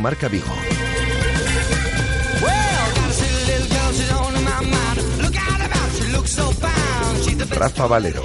Marca Vigo. Rafa Valero.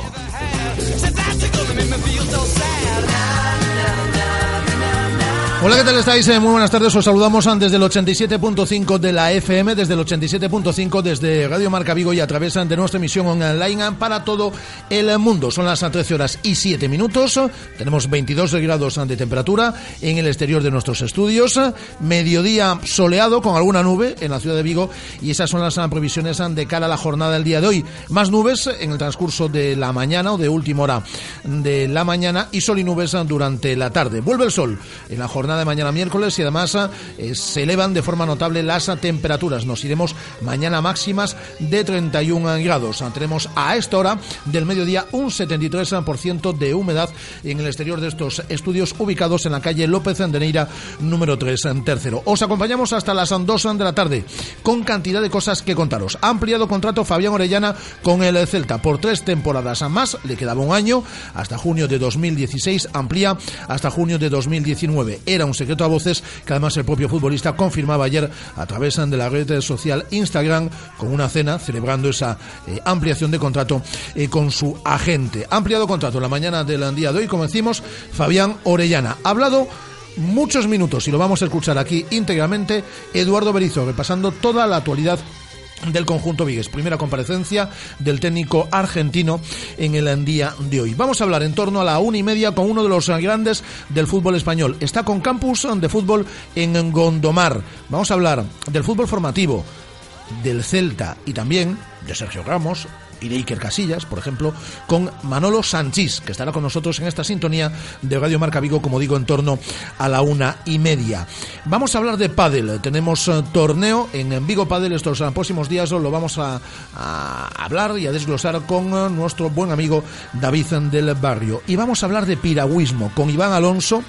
Hola, ¿qué tal estáis? Eh, muy buenas tardes. Os saludamos desde el 87.5 de la FM, desde el 87.5 desde Radio Marca Vigo y a través de nuestra emisión online para todo el mundo. Son las 13 horas y 7 minutos. Tenemos 22 grados de temperatura en el exterior de nuestros estudios. Mediodía soleado con alguna nube en la ciudad de Vigo y esas son las previsiones de cara a la jornada del día de hoy. Más nubes en el transcurso de la mañana o de última hora de la mañana y sol y nubes durante la tarde. Vuelve el sol en la jornada de mañana miércoles y además eh, se elevan de forma notable las temperaturas. Nos iremos mañana máximas de 31 grados. Tenemos a esta hora del mediodía un 73% de humedad en el exterior de estos estudios ubicados en la calle López Andeneira número 3 en tercero. Os acompañamos hasta las 2 de la tarde con cantidad de cosas que contaros. Ha ampliado contrato Fabián Orellana con el Celta por tres temporadas a más. Le quedaba un año hasta junio de 2016. Amplía hasta junio de 2019. Era un secreto a voces que además el propio futbolista confirmaba ayer a través de la red social Instagram con una cena celebrando esa eh, ampliación de contrato eh, con su agente. ampliado contrato en la mañana del día de hoy, como decimos, Fabián Orellana. Ha hablado muchos minutos y lo vamos a escuchar aquí íntegramente Eduardo Berizo, repasando toda la actualidad del conjunto Vigues. Primera comparecencia del técnico argentino en el día de hoy. Vamos a hablar en torno a la una y media con uno de los grandes del fútbol español. Está con campus de fútbol en Gondomar. Vamos a hablar del fútbol formativo, del Celta y también de Sergio Ramos, y de Iker Casillas, por ejemplo, con Manolo Sanchís, que estará con nosotros en esta sintonía de Radio Marca Vigo, como digo, en torno a la una y media. Vamos a hablar de pádel. Tenemos eh, torneo en Vigo Padel estos eh, próximos días. Lo vamos a, hablar y a desglosar con eh, nuestro buen amigo David del Barrio. Y vamos a hablar de piragüismo con Iván Alonso.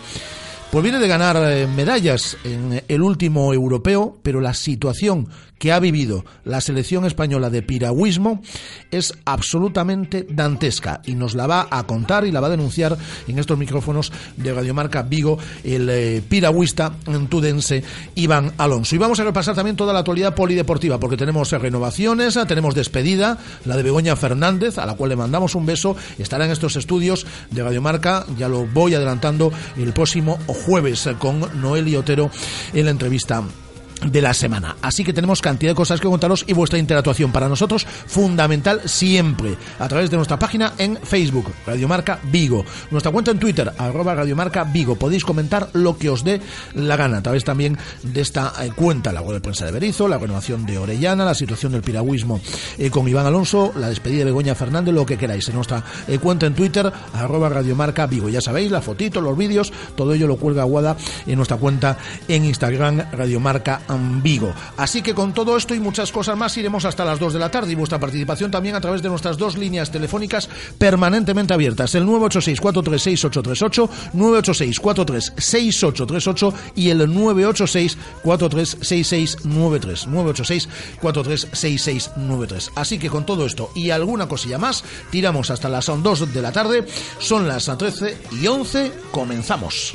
Pues viene de ganar medallas en el último europeo, pero la situación que ha vivido la selección española de piragüismo es absolutamente dantesca y nos la va a contar y la va a denunciar en estos micrófonos de Radiomarca Vigo el eh, piragüista tudense Iván Alonso. Y vamos a repasar también toda la actualidad polideportiva porque tenemos renovaciones, tenemos despedida, la de Begoña Fernández, a la cual le mandamos un beso, estará en estos estudios de Radiomarca, ya lo voy adelantando el próximo jueves con Noel y Otero en la entrevista de la semana. Así que tenemos cantidad de cosas que contaros y vuestra interactuación para nosotros fundamental siempre a través de nuestra página en Facebook, Radiomarca Vigo, nuestra cuenta en Twitter, arroba Radiomarca Vigo. Podéis comentar lo que os dé la gana a través también de esta eh, cuenta, la web de prensa de Berizo, la renovación de Orellana, la situación del piragüismo eh, con Iván Alonso, la despedida de Begoña Fernández, lo que queráis en nuestra eh, cuenta en Twitter, arroba Radiomarca Vigo. Ya sabéis, la fotito, los vídeos, todo ello lo cuelga Aguada en nuestra cuenta en Instagram, Radiomarca Vigo. Así que con todo esto y muchas cosas más iremos hasta las 2 de la tarde y vuestra participación también a través de nuestras dos líneas telefónicas permanentemente abiertas, el 986-436-838, 986-436838 y el 986-436693, 986-436693. Así que con todo esto y alguna cosilla más, tiramos hasta las 2 de la tarde, son las 13 y 11, comenzamos.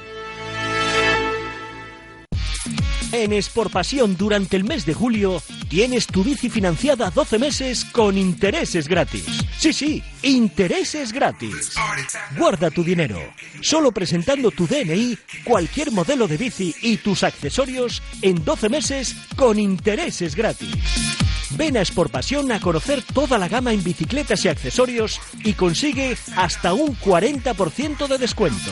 En Pasión durante el mes de julio tienes tu bici financiada 12 meses con intereses gratis. Sí, sí, intereses gratis. Guarda tu dinero. Solo presentando tu DNI, cualquier modelo de bici y tus accesorios en 12 meses con intereses gratis. Ven a Pasión a conocer toda la gama en bicicletas y accesorios y consigue hasta un 40% de descuento.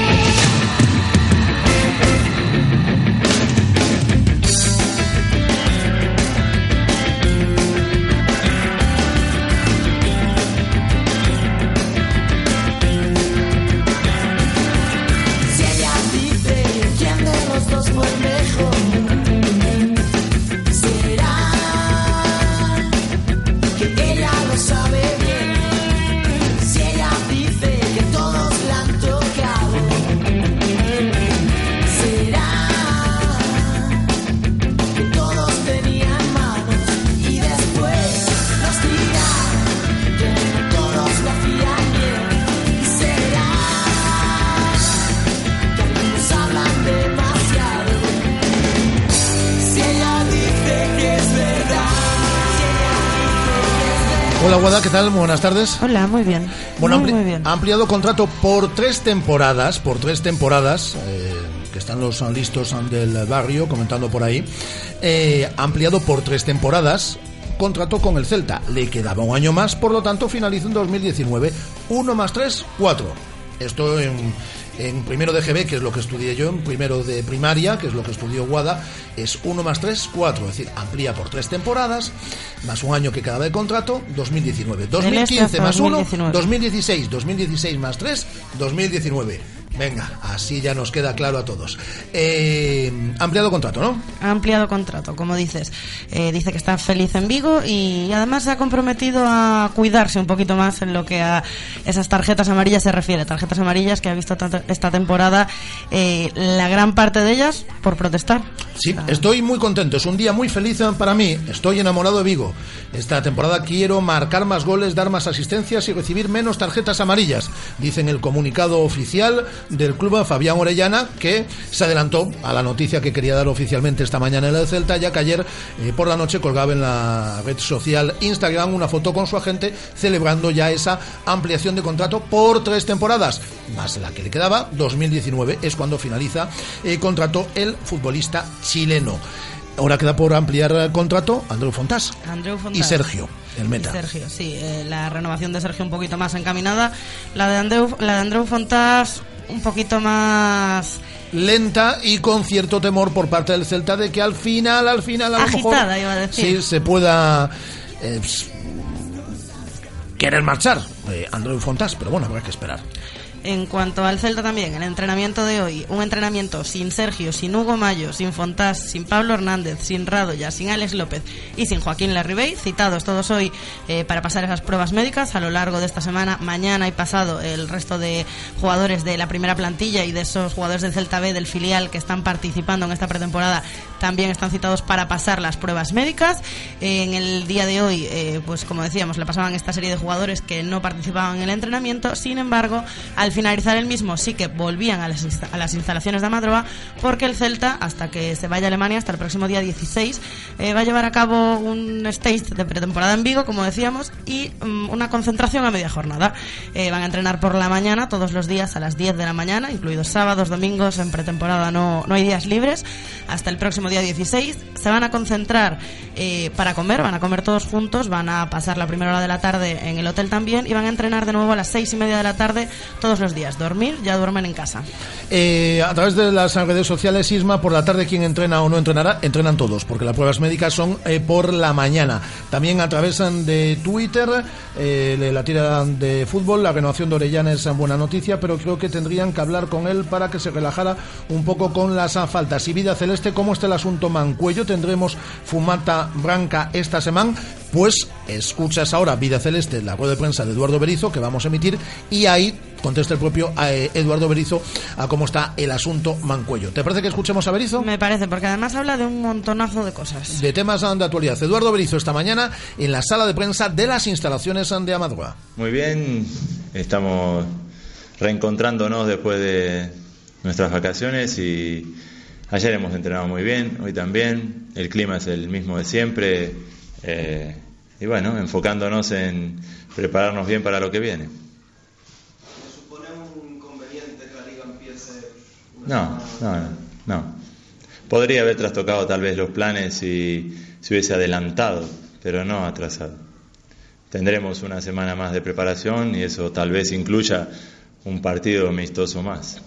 ¿Qué tal? Buenas tardes. Hola, muy bien. Bueno, muy, bien. ha ampliado contrato por tres temporadas, por tres temporadas, eh, que están los listos del barrio comentando por ahí, eh, ampliado por tres temporadas, contrato con el Celta. Le quedaba un año más, por lo tanto finaliza en 2019. Uno más tres, cuatro. Esto en en primero de GB, que es lo que estudié yo, en primero de primaria, que es lo que estudió Guada, es 1 más 3, 4, es decir, amplía por tres temporadas, más un año que quedaba de contrato, 2019. 2015 más 1, 2016, 2016 más 3, 2019. Venga, así ya nos queda claro a todos. Eh, ampliado contrato, ¿no? Ampliado contrato, como dices. Eh, dice que está feliz en Vigo y además se ha comprometido a cuidarse un poquito más en lo que a esas tarjetas amarillas se refiere. Tarjetas amarillas que ha visto esta temporada, eh, la gran parte de ellas por protestar. Sí, estoy muy contento. Es un día muy feliz para mí. Estoy enamorado de Vigo. Esta temporada quiero marcar más goles, dar más asistencias y recibir menos tarjetas amarillas, dice en el comunicado oficial del club Fabián Orellana, que se adelantó a la noticia que quería dar oficialmente esta mañana en el Celta, ya que ayer eh, por la noche colgaba en la red social Instagram una foto con su agente celebrando ya esa ampliación de contrato por tres temporadas, más la que le quedaba, 2019 es cuando finaliza el contrato el futbolista chileno. Ahora queda por ampliar el contrato Andreu Fontás, Andreu Fontás. y Sergio el meta. Sergio, sí, eh, la renovación de Sergio un poquito más encaminada. La de Andreu, la de Andreu Fontás un poquito más lenta y con cierto temor por parte del Celta de que al final, al final, a lo Agitada, mejor, iba a decir. sí se pueda eh, querer marchar eh, Andreu Fontás, pero bueno, habrá que esperar. En cuanto al Celta también, el entrenamiento de hoy, un entrenamiento sin Sergio, sin Hugo Mayo, sin Fontás, sin Pablo Hernández, sin Radoya, sin Alex López y sin Joaquín Larribey, citados todos hoy eh, para pasar esas pruebas médicas a lo largo de esta semana, mañana y pasado el resto de jugadores de la primera plantilla y de esos jugadores del Celta B del filial que están participando en esta pretemporada también están citados para pasar las pruebas médicas. en el día de hoy, eh, pues como decíamos, le pasaban esta serie de jugadores que no participaban en el entrenamiento, sin embargo, al finalizar el mismo sí que volvían a las, a las instalaciones de Amadroa porque el Celta, hasta que se vaya a Alemania, hasta el próximo día 16, eh, va a llevar a cabo un stage de pretemporada en Vigo, como decíamos, y mm, una concentración a media jornada. Eh, van a entrenar por la mañana todos los días a las 10 de la mañana, incluidos sábados, domingos, en pretemporada no, no hay días libres, hasta el próximo día 16. Se van a concentrar eh, para comer, van a comer todos juntos, van a pasar la primera hora de la tarde en el hotel también y van a entrenar de nuevo a las seis y media de la tarde todos los días. Dormir, ya duermen en casa. Eh, a través de las redes sociales, Isma, por la tarde, ¿quién entrena o no entrenará? Entrenan todos, porque las pruebas médicas son eh, por la mañana. También a través de Twitter, eh, la tira de fútbol, la renovación de Orellana es buena noticia, pero creo que tendrían que hablar con él para que se relajara un poco con las faltas. Y Vida Celeste, ¿cómo está el asunto Mancuello? ¿Tendremos fumata branca esta semana? Pues escuchas ahora Vida Celeste, la rueda de prensa de Eduardo Berizo, que vamos a emitir, y ahí contesta el propio eh, Eduardo Berizo a cómo está el asunto Mancuello. ¿Te parece que escuchemos a Berizo? Me parece, porque además habla de un montonazo de cosas. De temas de actualidad. Eduardo Berizo esta mañana en la sala de prensa de las instalaciones de Amadroa. Muy bien, estamos reencontrándonos después de nuestras vacaciones y ayer hemos entrenado muy bien, hoy también, el clima es el mismo de siempre eh, y bueno, enfocándonos en prepararnos bien para lo que viene. ¿Supone un inconveniente que la liga empiece? No, no, no, no. Podría haber trastocado tal vez los planes si se hubiese adelantado, pero no atrasado. Tendremos una semana más de preparación y eso tal vez incluya un partido amistoso más.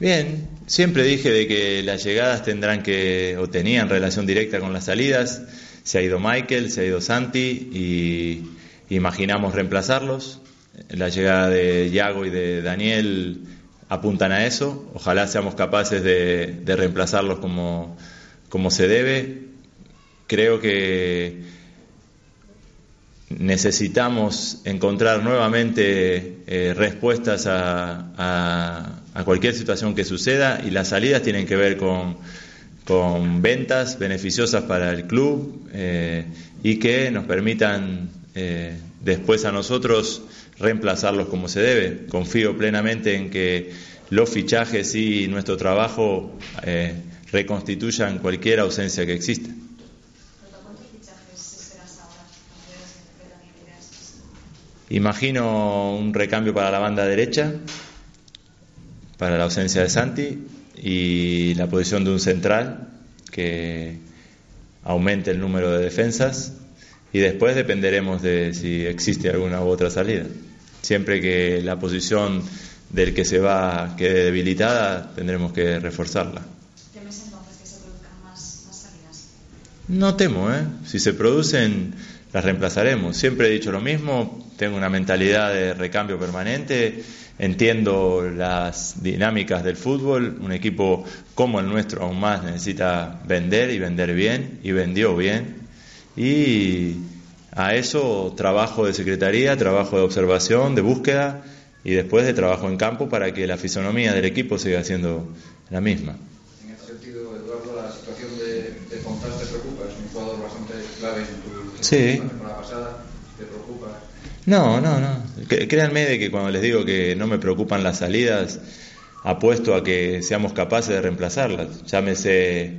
Bien, siempre dije de que las llegadas tendrán que, o tenían relación directa con las salidas. Se ha ido Michael, se ha ido Santi y imaginamos reemplazarlos. La llegada de Yago y de Daniel apuntan a eso. Ojalá seamos capaces de, reemplazarlos como, se debe. Creo que necesitamos encontrar nuevamente eh, respuestas a cualquier situación que suceda y las salidas tienen que ver con, con ventas beneficiosas para el club eh, y que nos permitan eh, después a nosotros reemplazarlos como se debe. Confío plenamente en que los fichajes y nuestro trabajo eh, reconstituyan cualquier ausencia que exista. Imagino un recambio para la banda derecha, para la ausencia de Santi y la posición de un central que aumente el número de defensas y después dependeremos de si existe alguna u otra salida. Siempre que la posición del que se va quede debilitada, tendremos que reforzarla. ¿Temes entonces que se produzcan más, más salidas? No temo, ¿eh? Si se producen, las reemplazaremos. Siempre he dicho lo mismo, tengo una mentalidad de recambio permanente entiendo las dinámicas del fútbol, un equipo como el nuestro aún más necesita vender y vender bien, y vendió bien, y a eso trabajo de secretaría, trabajo de observación, de búsqueda, y después de trabajo en campo para que la fisonomía del equipo siga siendo la misma. En este sentido, Eduardo, la situación de, de te preocupa, es un jugador bastante clave en tu sí. pasada, ¿te preocupa? No, no, no. Créanme de que cuando les digo que no me preocupan las salidas, apuesto a que seamos capaces de reemplazarlas. Llámese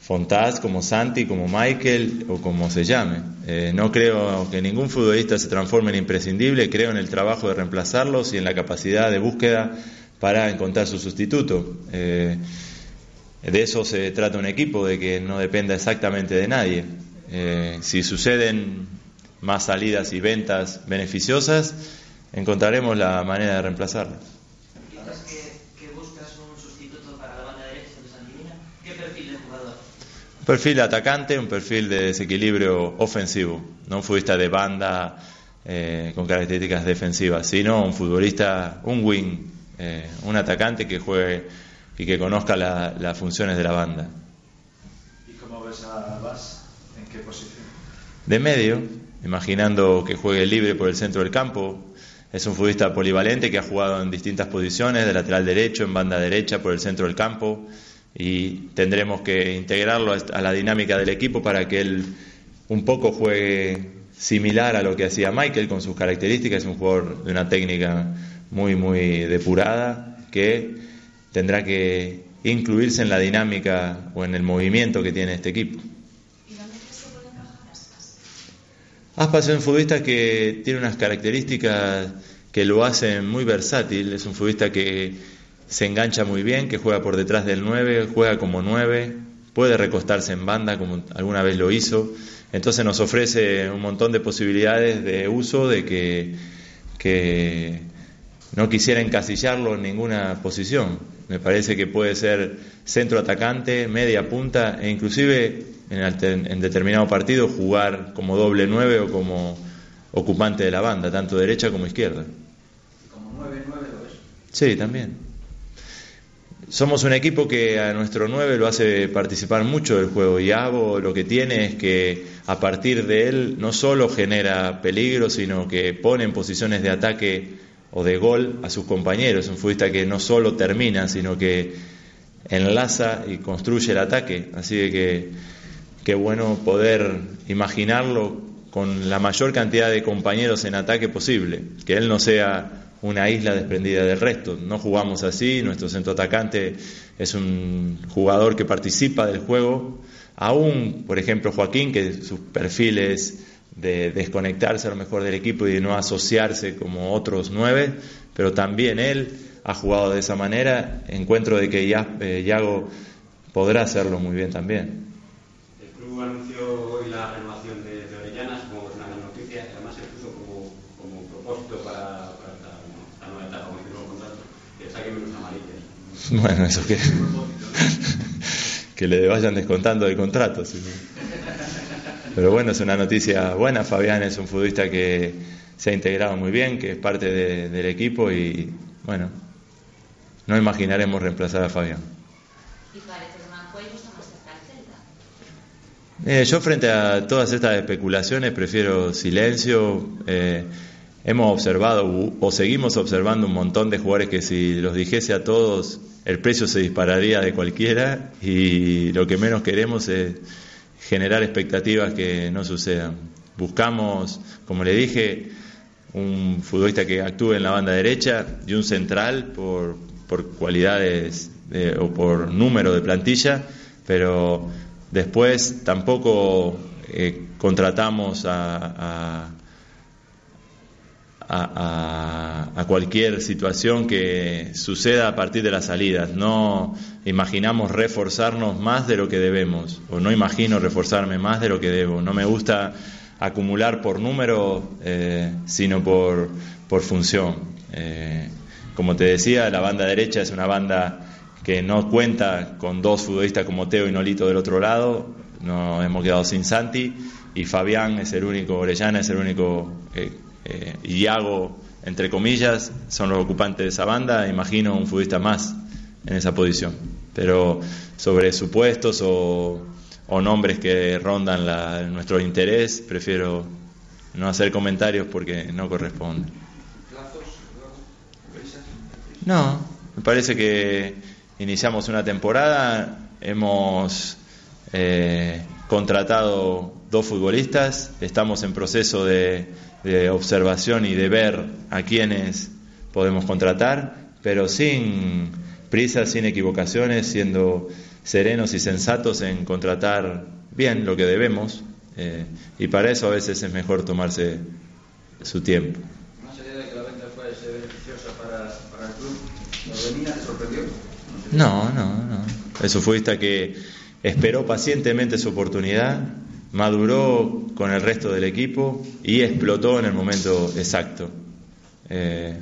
Fontás como Santi, como Michael o como se llame. Eh, no creo que ningún futbolista se transforme en imprescindible, creo en el trabajo de reemplazarlos y en la capacidad de búsqueda para encontrar su sustituto. Eh, de eso se trata un equipo, de que no dependa exactamente de nadie. Eh, si suceden más salidas y ventas beneficiosas, encontraremos la manera de. Que, que buscas un sustituto para la banda derecha de. ¿Qué perfil de jugador? Un perfil de atacante, un perfil de desequilibrio ofensivo, no un futbolista de banda eh, con características defensivas, sino un futbolista, un wing, eh, un atacante que juegue y que conozca la, las funciones de la banda. ¿Y cómo ves a Vas? De medio, imaginando que juegue libre por el centro del campo, es un futbolista polivalente que ha jugado en distintas posiciones, de lateral derecho, en banda derecha, por el centro del campo, y tendremos que integrarlo a la dinámica del equipo para que él un poco juegue similar a lo que hacía Michael con sus características, es un jugador de una técnica muy, muy depurada, que tendrá que incluirse en la dinámica o en el movimiento que tiene este equipo. Aspas es un futbolista que tiene unas características que lo hacen muy versátil, es un futbolista que se engancha muy bien, que juega por detrás del 9, juega como 9, puede recostarse en banda como alguna vez lo hizo, entonces nos ofrece un montón de posibilidades de uso de que, que no quisiera encasillarlo en ninguna posición. Me parece que puede ser centro atacante, media punta e inclusive en, en determinado partido jugar como doble nueve o como ocupante de la banda, tanto derecha como izquierda. Como nueve, nueve lo es. Sí, también. Somos un equipo que a nuestro 9 lo hace participar mucho del juego y Abo lo que tiene es que a partir de él no solo genera peligro, sino que pone en posiciones de ataque o de gol a sus compañeros. Un futbolista que no solo termina, sino que enlaza y construye el ataque. Así que qué bueno poder imaginarlo con la mayor cantidad de compañeros en ataque posible, que él no sea una isla desprendida del resto. No jugamos así, nuestro centro atacante es un jugador que participa del juego, aún, por ejemplo, Joaquín, que sus perfiles de desconectarse a lo mejor del equipo y de no asociarse como otros nueve, pero también él ha jugado de esa manera, encuentro de que eh, Yago podrá hacerlo muy bien también. El club anunció hoy la renovación de, de Orellana, supongo que es una gran noticia, además se puso como, como propósito para Bueno, eso que, que le vayan descontando el contrato. Pero bueno, es una noticia buena. Fabián es un futbolista que se ha integrado muy bien, que es parte del equipo y bueno, no imaginaremos reemplazar a Fabián. Eh, yo frente a todas estas especulaciones prefiero silencio. Eh, hemos observado o seguimos observando un montón de jugadores que si los dijese a todos el precio se dispararía de cualquiera y lo que menos queremos es generar expectativas que no sucedan. Buscamos, como le dije, un futbolista que actúe en la banda derecha y un central por, por cualidades o por número de plantilla, pero después tampoco eh, contratamos a, cualquier situación que suceda a partir de las salidas. No imaginamos reforzarnos más de lo que debemos, o no imagino reforzarme más de lo que debo. No me gusta acumular por número, eh, sino por, por función. Eh, como te decía, la banda derecha es una banda que no cuenta con dos futbolistas como Teo y Nolito del otro lado, nos hemos quedado sin Santi y Fabián es el único, Orellana es el único eh, eh, Iago, entre comillas, son los ocupantes de esa banda, imagino un futbolista más en esa posición. Pero sobre supuestos o, nombres que rondan nuestro interés, prefiero no hacer comentarios porque no corresponde. No, me parece que iniciamos una temporada, hemos eh, contratado dos futbolistas, estamos en proceso de de observación y de ver a quienes podemos contratar, pero sin prisas, sin equivocaciones, siendo serenos y sensatos en contratar bien lo que debemos, eh, y para eso a veces es mejor tomarse su tiempo. Más allá de que la venta beneficiosa para, para el club, ¿lo venía te sorprendió? No, no, no. Eso fue hasta que esperó pacientemente su oportunidad, maduró con el resto del equipo y explotó en el momento exacto. Eh,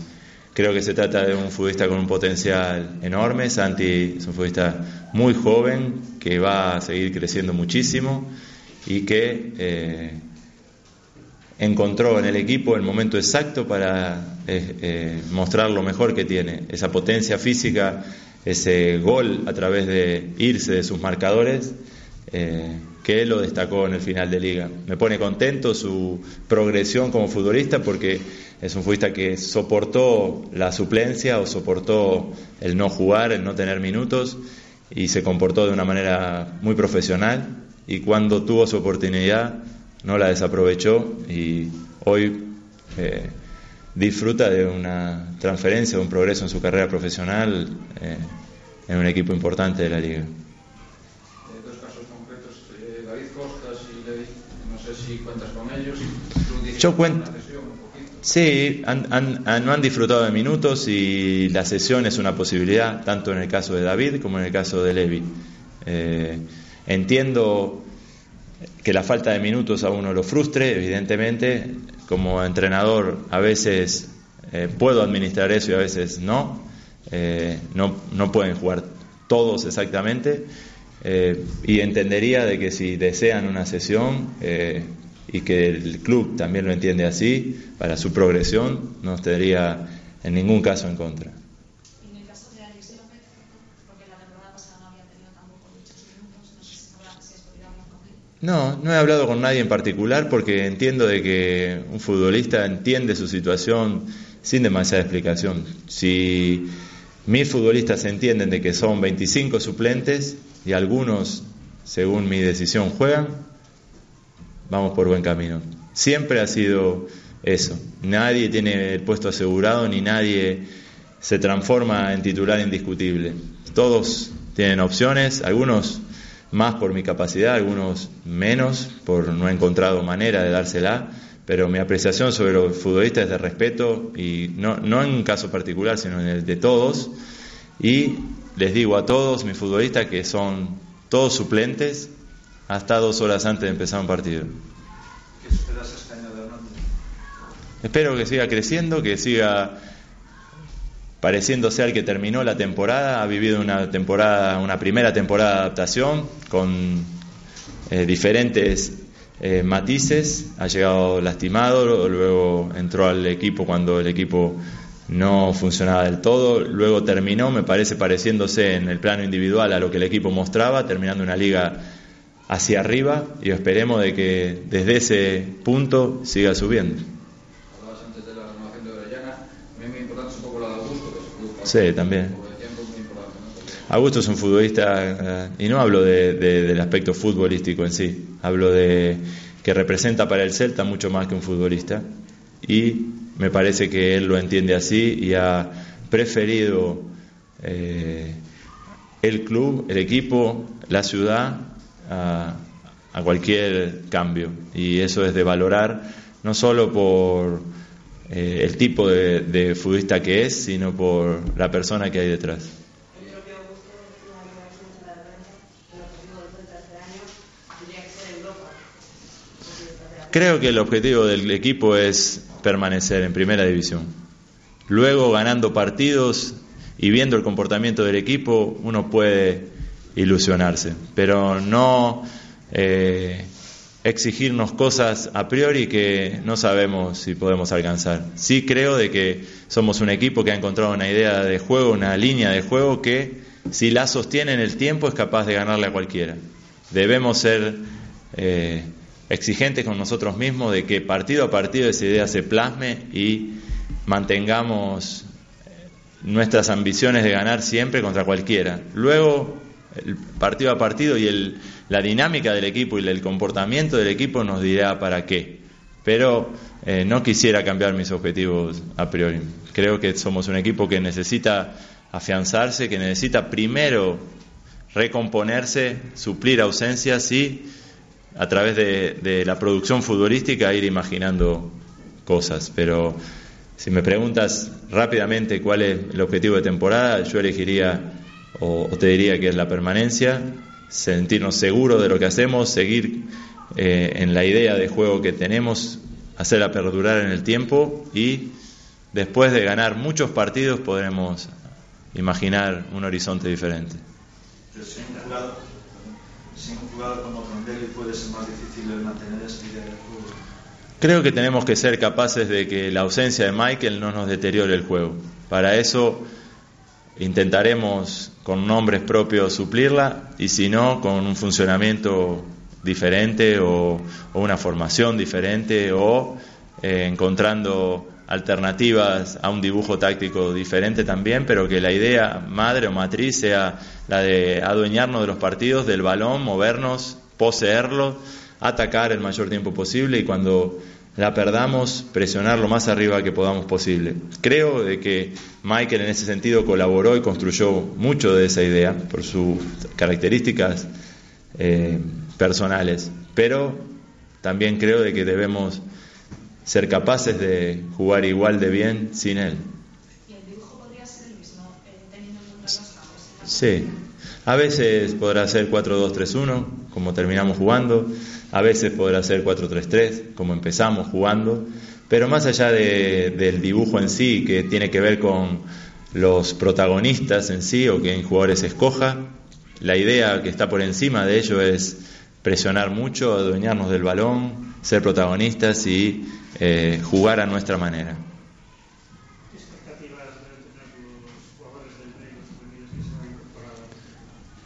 creo que se trata de un futbolista con un potencial enorme. Santi es un futbolista muy joven que va a seguir creciendo muchísimo y que eh, encontró en el equipo el momento exacto para eh, mostrar lo mejor que tiene, esa potencia física, ese gol a través de irse de sus marcadores que lo destacó en el final de liga. Me pone contento su progresión como futbolista porque es un futbolista que soportó la suplencia o soportó el no jugar, el no tener minutos y se comportó de una manera muy profesional y cuando tuvo su oportunidad no la desaprovechó y hoy eh, disfruta de una transferencia, de un progreso en su carrera profesional eh, en un equipo importante de la liga. Cuentas con ellos. Yo cuento. Sí, no han disfrutado de minutos y la sesión es una posibilidad, tanto en el caso de David como en el caso de Levi. Eh, entiendo que la falta de minutos a uno lo frustre, evidentemente. Como entrenador a veces eh, puedo administrar eso y a veces no. Eh, no, no pueden jugar todos exactamente. Y entendería de que si desean una sesión y que el club también lo entiende así, para su progresión, no estaría en ningún caso en contra. No, no he hablado con nadie en particular porque entiendo de que un futbolista entiende su situación sin demasiada explicación. Si mil futbolistas entienden de que son 25 suplentes y algunos, según mi decisión, juegan, vamos por buen camino. Siempre ha sido eso. Nadie tiene el puesto asegurado ni nadie se transforma en titular indiscutible. Todos tienen opciones, algunos más por mi capacidad, algunos menos, por no he encontrado manera de dársela, pero mi apreciación sobre los futbolistas es de respeto, y no, no en un caso particular, sino en el de todos, y les digo a todos mis futbolistas que son todos suplentes hasta dos horas antes de empezar un partido. ¿Qué esperas este año de Espero que siga creciendo, que siga pareciéndose al que terminó la temporada, ha vivido una temporada, una primera temporada de adaptación con eh, diferentes eh, matices, ha llegado lastimado, luego entró al equipo cuando el equipo no funcionaba del todo, luego terminó, me parece pareciéndose en el plano individual a lo que el equipo mostraba, terminando una liga hacia arriba y esperemos de que desde ese punto siga subiendo. Sí, también. Augusto es un futbolista, eh, y no hablo del aspecto futbolístico en sí, hablo de que representa para el Celta mucho más que un futbolista, y me parece que él lo entiende así y ha preferido eh, el club, el equipo, la ciudad a, cualquier cambio, y eso es de valorar no solo por eh, el tipo de, futbolista que es, sino por la persona que hay detrás. Creo que el objetivo del equipo es permanecer en primera división. Luego, ganando partidos y viendo el comportamiento del equipo, uno puede ilusionarse, pero no eh, exigirnos cosas a priori que no sabemos si podemos alcanzar. Sí creo de que somos un equipo que ha encontrado una idea de juego, una línea de juego que si la sostiene en el tiempo es capaz de ganarle a cualquiera. Debemos ser eh, exigentes con nosotros mismos de que partido a partido esa idea se plasme y mantengamos nuestras ambiciones de ganar siempre contra cualquiera. Luego, el partido a partido y el la dinámica del equipo y el comportamiento del equipo nos dirá para qué. Pero eh, no quisiera cambiar mis objetivos a priori. Creo que somos un equipo que necesita afianzarse, que necesita primero recomponerse, suplir ausencias y a través de, de la producción futbolística ir imaginando cosas. Pero si me preguntas rápidamente cuál es el objetivo de temporada, yo elegiría o, o te diría que es la permanencia sentirnos seguros de lo que hacemos, seguir eh, en la idea de juego que tenemos, hacerla perdurar en el tiempo y después de ganar muchos partidos podremos imaginar un horizonte diferente. Creo que tenemos que ser capaces de que la ausencia de Michael no nos deteriore el juego. Para eso intentaremos con nombres propios suplirla y si no, con un funcionamiento diferente o, una formación diferente o eh, encontrando alternativas a un dibujo táctico diferente también, pero que la idea madre o matriz sea la de adueñarnos de los partidos, del balón, movernos, poseerlo, atacar el mayor tiempo posible y cuando la perdamos, presionar lo más arriba que podamos posible. Creo de que Michael en ese sentido colaboró y construyó mucho de esa idea por sus características eh, personales, pero también creo de que debemos ser capaces de jugar igual de bien sin él. ¿Y el dibujo podría ser el mismo eh, teniendo en cuenta Sí, a veces podrá ser 4-2-3-1, como terminamos jugando, a veces podrá ser 4-3-3, como empezamos jugando, pero más allá del dibujo en sí, que tiene que ver con los protagonistas en sí o que en jugadores escoja, la idea que está por encima de ello es presionar mucho, adueñarnos del balón, ser protagonistas y eh, jugar a nuestra manera.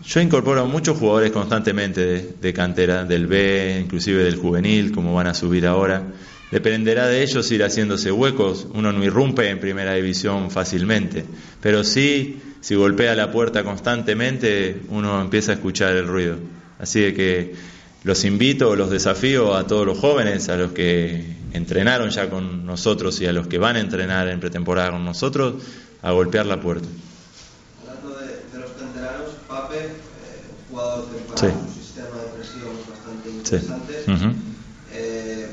Yo incorporo muchos jugadores constantemente de, cantera, del B, inclusive del juvenil, como van a subir ahora. Dependerá de ellos ir haciéndose huecos. Uno no irrumpe en primera división fácilmente, pero sí, si golpea la puerta constantemente, uno empieza a escuchar el ruido. Así que los invito, los desafío a todos los jóvenes, a los que entrenaron ya con nosotros y a los que van a entrenar en pretemporada con nosotros, a golpear la puerta. Sí. un sistema de presión bastante interesante. Sí. eh,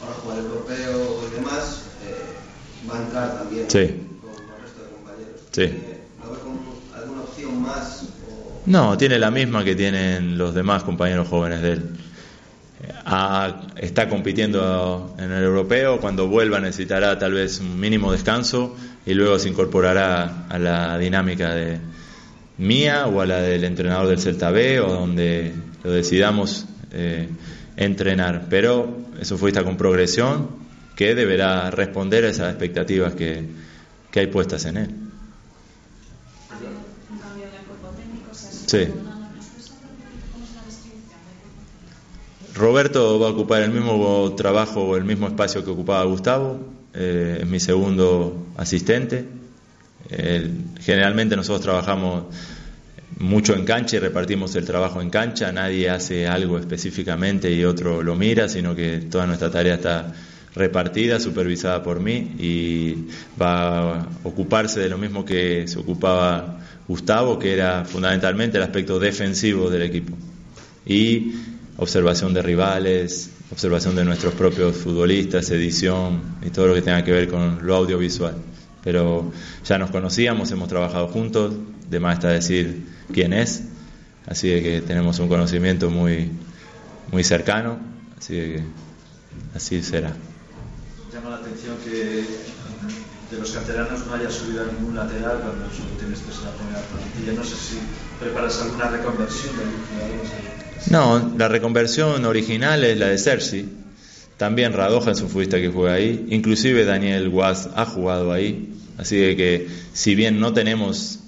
para jugar el europeo y demás, eh, va a entrar también sí. con el resto de compañeros. Sí. ¿No con alguna opción más? O... No, tiene la misma que tienen los demás compañeros jóvenes de él. Ah, está compitiendo en el europeo, cuando vuelva necesitará tal vez un mínimo descanso y luego se incorporará a la dinámica de, mía o a la del entrenador del Celta B o donde lo decidamos eh, entrenar. Pero eso fue esta con progresión que deberá responder a esas expectativas que, que hay puestas en él. Sí. Roberto va a ocupar el mismo trabajo o el mismo espacio que ocupaba Gustavo, eh, es mi segundo asistente generalmente nosotros trabajamos mucho en cancha y repartimos el trabajo en cancha, nadie hace algo específicamente y otro lo mira, sino que toda nuestra tarea está repartida, supervisada por mí y va a ocuparse de lo mismo que se ocupaba Gustavo, que era fundamentalmente el aspecto defensivo del equipo. Y observación de rivales, observación de nuestros propios futbolistas, edición y todo lo que tenga que ver con lo audiovisual pero ya nos conocíamos, hemos trabajado juntos, de más está decir quién es, así de que tenemos un conocimiento muy, muy cercano, así de que así será. Llama la atención que de los canteranos no haya subido a ningún lateral cuando solo tienes tres en la primera plantilla. No sé si preparas alguna reconversión de algún jugador. No, la reconversión original es la de Cersei también Radoja es un futbolista que juega ahí. Inclusive Daniel Guas ha jugado ahí. Así que si bien no tenemos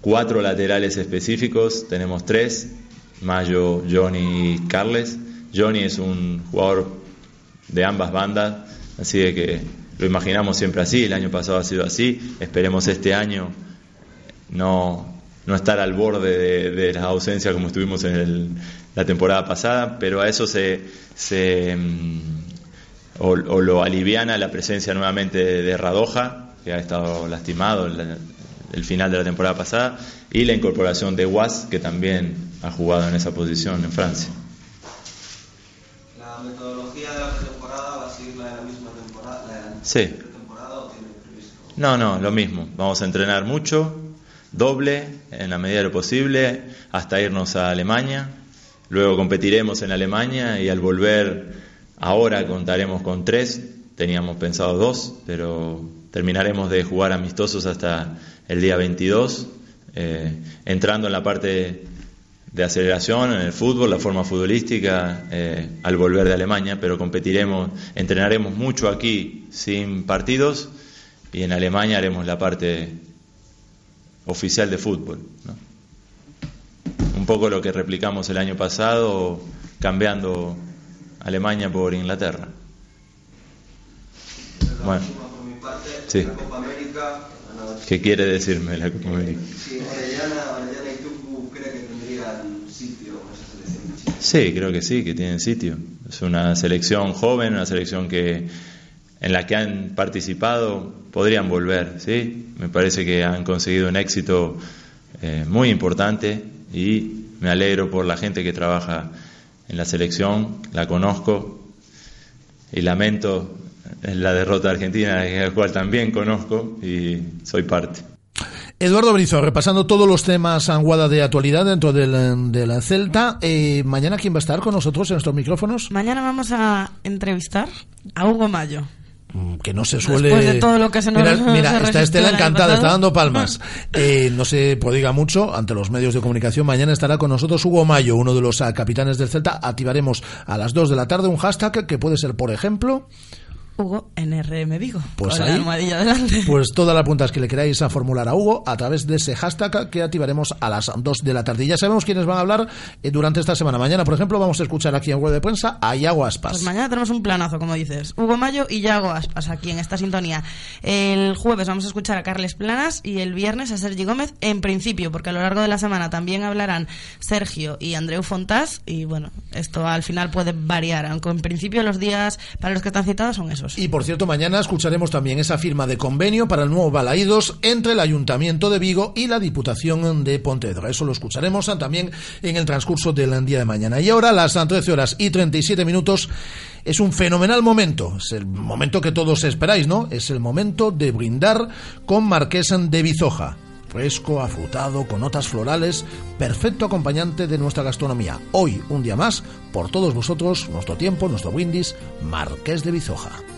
cuatro laterales específicos, tenemos tres. Mayo, Johnny y Carles. Johnny es un jugador de ambas bandas. Así que lo imaginamos siempre así. El año pasado ha sido así. Esperemos este año no, no estar al borde de, de las ausencias como estuvimos en el, la temporada pasada, pero a eso se, se mm, o, lo aliviana la presencia nuevamente de, Radoja, que ha estado lastimado el, el, final de la temporada pasada, y la incorporación de Was, que también ha jugado en esa posición en Francia. ¿La metodología de la pretemporada va a seguir la de la misma temporada? La sí. pretemporada o tiene previsto? No, no, lo mismo. Vamos a entrenar mucho, doble, en la medida de lo posible, hasta irnos a Alemania. Luego competiremos en Alemania y al volver ahora contaremos con tres, teníamos pensado dos, pero terminaremos de jugar amistosos hasta el día 22, eh, entrando en la parte de aceleración en el fútbol, la forma futbolística, eh, al volver de Alemania, pero competiremos, entrenaremos mucho aquí sin partidos y en Alemania haremos la parte oficial de fútbol. ¿no? un poco lo que replicamos el año pasado, cambiando Alemania por Inglaterra. Bueno, sí. ¿Qué quiere decirme la Copa América? Sí, creo que sí, que tienen sitio. Es una selección joven, una selección que en la que han participado podrían volver, ¿sí? Me parece que han conseguido un éxito eh, muy importante y me alegro por la gente que trabaja en la selección, la conozco y lamento la derrota argentina, la cual también conozco y soy parte. Eduardo Brizo, repasando todos los temas anguada de actualidad dentro del, de la Celta. Eh, mañana, ¿quién va a estar con nosotros en estos micrófonos? Mañana vamos a entrevistar a Hugo Mayo. Mm, que no se suele. Después de todo lo que se nos Mira, mira se está Estela encantada, está dando palmas. Eh, no se prodiga mucho ante los medios de comunicación. Mañana estará con nosotros Hugo Mayo, uno de los ah, capitanes del Celta. Activaremos a las 2 de la tarde un hashtag que puede ser, por ejemplo. Hugo NRM Vigo. Pues con ahí, la almohadilla delante. Pues todas las preguntas que le queráis a formular a Hugo a través de ese hashtag que activaremos a las 2 de la tarde. Y ya sabemos quiénes van a hablar eh, durante esta semana. Mañana, por ejemplo, vamos a escuchar aquí en web de prensa a Iago Aspas. Pues mañana tenemos un planazo, como dices. Hugo Mayo y Yago Aspas aquí en esta sintonía. El jueves vamos a escuchar a Carles Planas y el viernes a Sergi Gómez en principio, porque a lo largo de la semana también hablarán Sergio y Andreu Fontás. Y bueno, esto al final puede variar, aunque en principio los días para los que están citados son esos. Y por cierto, mañana escucharemos también esa firma de convenio para el nuevo Balaídos entre el Ayuntamiento de Vigo y la Diputación de Pontevedra. Eso lo escucharemos también en el transcurso del día de mañana. Y ahora, las 13 horas y 37 minutos, es un fenomenal momento. Es el momento que todos esperáis, ¿no? Es el momento de brindar con Marqués de Bizoja. Fresco, afrutado, con notas florales, perfecto acompañante de nuestra gastronomía. Hoy, un día más, por todos vosotros, nuestro tiempo, nuestro brindis, Marqués de Bizoja.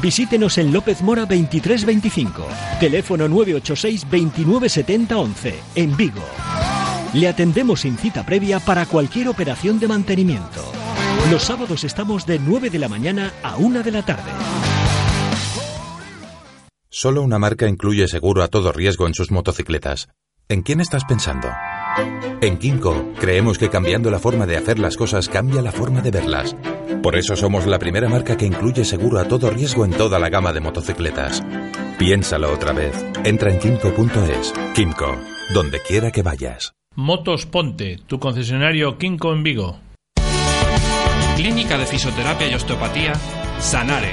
Visítenos en López Mora 2325, teléfono 986 2970 11, en Vigo. Le atendemos sin cita previa para cualquier operación de mantenimiento. Los sábados estamos de 9 de la mañana a 1 de la tarde. Solo una marca incluye seguro a todo riesgo en sus motocicletas. ¿En quién estás pensando? En Kimco creemos que cambiando la forma de hacer las cosas cambia la forma de verlas. Por eso somos la primera marca que incluye seguro a todo riesgo en toda la gama de motocicletas. Piénsalo otra vez. Entra en kimco.es. Kimco, donde quiera que vayas. Motos Ponte, tu concesionario Kinko en Vigo. Clínica de Fisioterapia y Osteopatía, Sanare.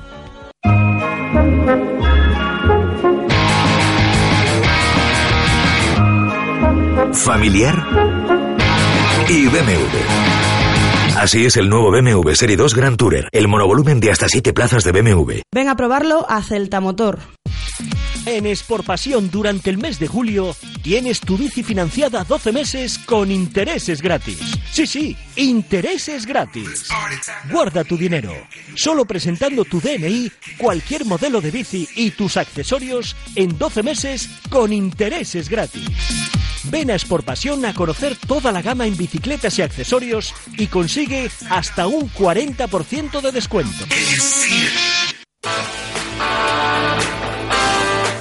Familiar y BMW. Así es el nuevo BMW Serie 2 Grand Tourer, el monovolumen de hasta 7 plazas de BMW. Ven a probarlo a Celta Motor. En Pasión durante el mes de julio tienes tu bici financiada 12 meses con intereses gratis. Sí, sí, intereses gratis. Guarda tu dinero. Solo presentando tu DNI, cualquier modelo de bici y tus accesorios en 12 meses con intereses gratis. Ven a Pasión a conocer toda la gama en bicicletas y accesorios y consigue hasta un 40% de descuento.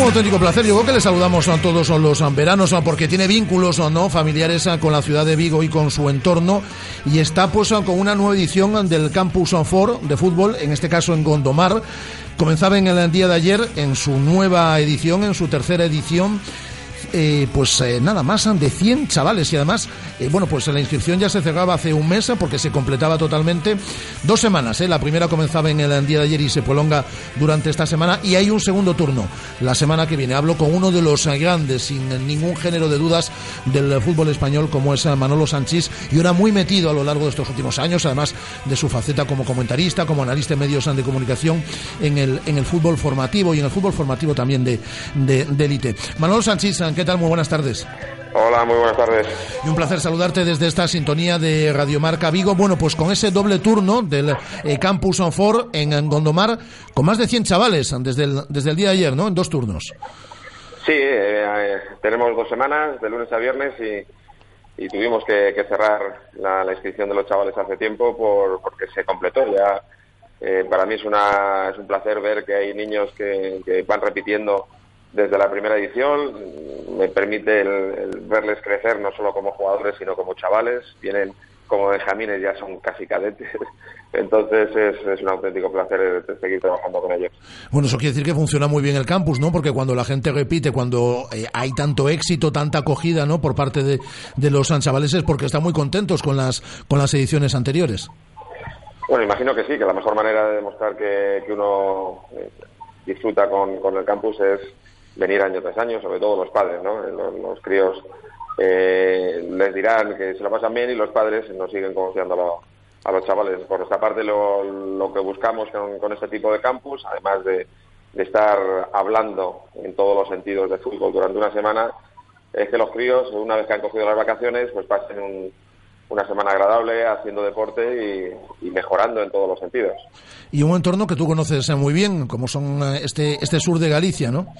Un auténtico placer. Yo creo que le saludamos a todos los veranos porque tiene vínculos no familiares con la ciudad de Vigo y con su entorno y está pues con una nueva edición del Campus For de fútbol, en este caso en Gondomar. Comenzaba en el día de ayer en su nueva edición, en su tercera edición eh, pues eh, nada más de 100 chavales y además, eh, bueno, pues la inscripción ya se cerraba hace un mes porque se completaba totalmente dos semanas. La primera comenzaba en el día de ayer y se prolonga durante esta semana y hay un segundo turno la semana que viene. Hablo con uno de los grandes, sin ningún género de dudas, del fútbol español como es Manolo Sánchez y ahora muy metido a lo largo de estos últimos años, además de su faceta como comentarista, como analista de medios de comunicación en el, en el fútbol formativo y en el fútbol formativo también de élite. De, Manolo Sánchez, ¿qué tal? Muy buenas tardes. Hola, muy buenas tardes. Y un placer saludarte desde esta sintonía de Radiomarca Vigo. Bueno, pues con ese doble turno del eh, Campus on Four en Gondomar, con más de 100 chavales desde el, desde el día de ayer, ¿no? En dos turnos. Sí, eh, eh, tenemos dos semanas, de lunes a viernes, y, tuvimos que, cerrar la, inscripción de los chavales hace tiempo por, porque se completó. Ya para mí es, una, es un placer ver que hay niños que, que van repitiendo desde la primera edición. Me permite el, verles crecer no solo como jugadores, sino como chavales. Vienen como benjamines, ya son casi cadetes. Entonces es, un auténtico placer seguir trabajando con ellos. Bueno, eso quiere decir que funciona muy bien el campus, ¿no? Porque cuando la gente repite, cuando eh, hay tanto éxito, tanta acogida, ¿no? Por parte de, de los chavales es porque están muy contentos con las, con las ediciones anteriores. Bueno, imagino que sí, que la mejor manera de demostrar que, uno eh, disfruta con, con el campus es venir año tras año, sobre todo los padres, ¿no? Los, críos eh, les dirán que se lo pasan bien y los padres nos siguen conociendo a, los chavales. Por esta parte, lo, que buscamos con, este tipo de campus, además de, estar hablando en todos los sentidos de fútbol durante una semana, es que los críos, una vez que han cogido las vacaciones, pues pasen una semana agradable haciendo deporte y, y, mejorando en todos los sentidos. Y un entorno que tú conoces muy bien, como son eh, este, este sur de Galicia, ¿no?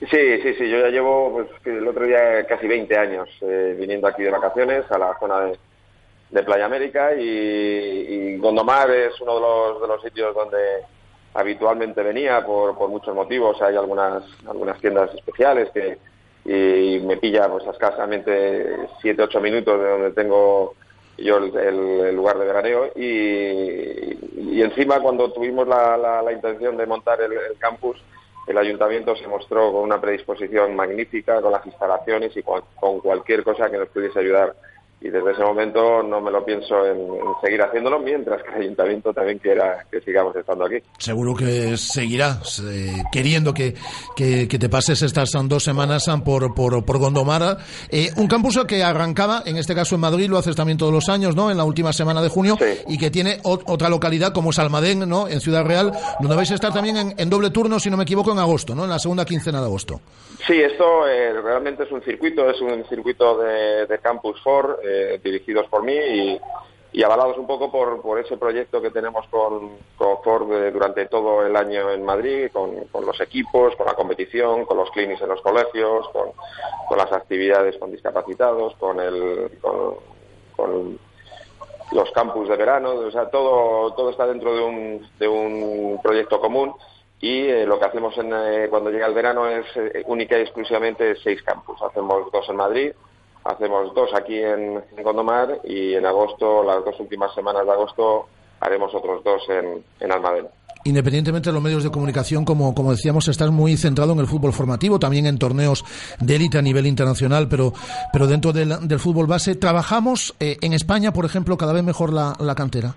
Sí, sí, sí, yo ya llevo pues, el otro día casi 20 años eh, viniendo aquí de vacaciones a la zona de, Playa América y, Gondomar es uno de los, de los sitios donde habitualmente venía por, por muchos motivos. Hay algunas, algunas tiendas especiales que y me pilla pues escasamente 7, 8 minutos de donde tengo yo el, lugar de veraneo y, encima cuando tuvimos la, la, intención de montar el campus el ayuntamiento se mostró con una predisposición magnífica con las instalaciones y con, cualquier cosa que nos pudiese ayudar y desde ese momento no me lo pienso en, seguir haciéndolo mientras que el ayuntamiento también quiera que sigamos estando aquí. Seguro que seguirá eh, queriendo que, que, te pases estas dos semanas por, por, por Gondomar. Eh, un campus que arrancaba, en este caso en Madrid, lo haces también todos los años, ¿no? En la última semana de junio y que tiene otra localidad como es Almadén, ¿no? En Ciudad Real, donde vais a estar también en, doble turno, si no me equivoco, en agosto, ¿no? En la segunda quincena de agosto. Sí, esto eh, realmente es un circuito, es un circuito de, de Campus 4 eh, dirigidos por mí y, avalados un poco por, por ese proyecto que tenemos con, con Ford eh, durante todo el año en Madrid, con, los equipos, con la competición, con los clinics en los colegios, con, las actividades con discapacitados, con, el, con, los campus de verano, o sea, todo, todo está dentro de un, de un proyecto común y eh, lo que hacemos en, cuando llega el verano es única y exclusivamente seis campus. Hacemos dos en Madrid, hacemos dos aquí en, Gondomar y en agosto, las dos últimas semanas de agosto, haremos otros dos en, en Almadena. Independientemente de los medios de comunicación, como, como decíamos, estás muy centrado en el fútbol formativo, también en torneos de élite a nivel internacional, pero, pero dentro del, fútbol base. ¿Trabajamos eh, en España, por ejemplo, cada vez mejor la, cantera?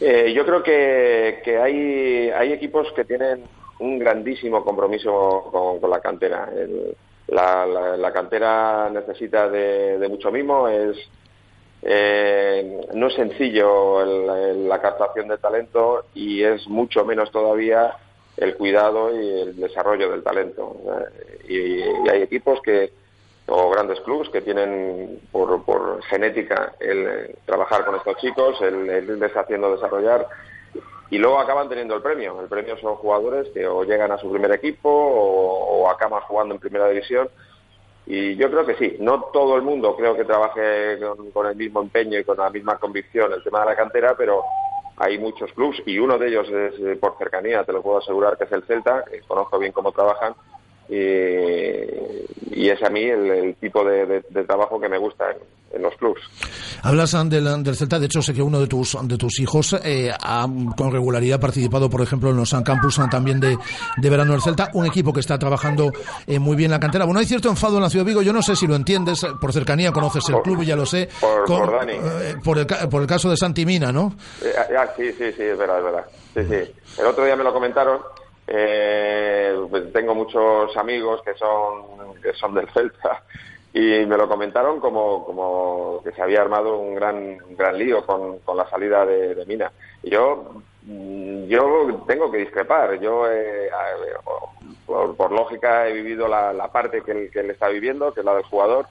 Eh, yo creo que, que hay, hay equipos que tienen un grandísimo compromiso con, la cantera. El, la, cantera necesita de, mucho mimo, es eh, no es sencillo la captación de talento y es mucho menos todavía el cuidado y el desarrollo del talento. Y, hay equipos que o grandes clubes que tienen por, por genética el trabajar con estos chicos, el, el irles haciendo desarrollar y luego acaban teniendo el premio. El premio son jugadores que o llegan a su primer equipo o, acaban jugando en primera división. Y yo creo que sí, no todo el mundo creo que trabaje con, el mismo empeño y con la misma convicción el tema de la cantera, pero hay muchos clubes y uno de ellos es eh, por cercanía, te lo puedo asegurar que es el Celta, conozco bien cómo trabajan y, es a mí el, tipo de, trabajo que me gusta en, los clubes. Hablas del, del, Celta, de hecho sé que uno de tus de tus hijos eh, ha con regularidad participado, por ejemplo, en los campus también de, de verano del Celta, un equipo que está trabajando eh, muy bien la cantera. Bueno, hay cierto enfado en la Ciudad de Vigo, yo no sé si lo entiendes, por cercanía conoces el club, ya lo sé, por, por, Dani. Eh, por, el, por el caso de Santimina, ¿no? Ah, sí, sí, sí, es verdad, es verdad. Sí, sí. El otro día me lo comentaron eh, pues tengo muchos amigos que son, que son del Celta y me lo comentaron como, como que se había armado un gran, gran lío con, con la salida de, Mina. Y yo, mm, yo tengo que discrepar. Yo, eh, por, lógica, he vivido la, parte que él, que él está viviendo, que es la del jugador,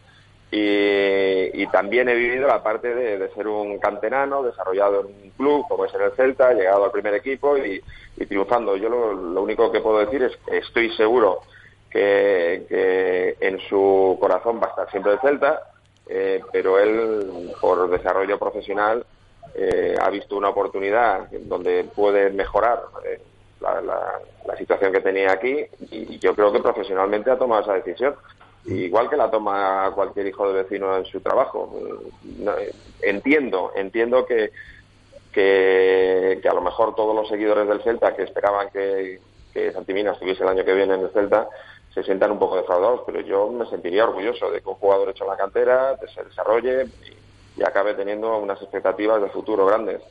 y, también he vivido la parte de, ser un canterano, desarrollado en un club como es en el Celta, llegado al primer equipo y, triunfando. Yo lo, único que puedo decir es que estoy seguro que, en su corazón va a estar siempre el Celta, eh, pero él, por desarrollo profesional, eh, ha visto una oportunidad donde puede mejorar eh, la, situación que tenía aquí y yo creo que profesionalmente ha tomado esa decisión igual que la toma cualquier hijo de vecino en su trabajo. Entiendo, entiendo que, que, a lo mejor todos los seguidores del Celta que esperaban que, que Santimina estuviese el año que viene en el Celta se sientan un poco defraudados, pero yo me sentiría orgulloso de que un jugador hecho en la cantera se desarrolle y acabe teniendo unas expectativas de futuro grandes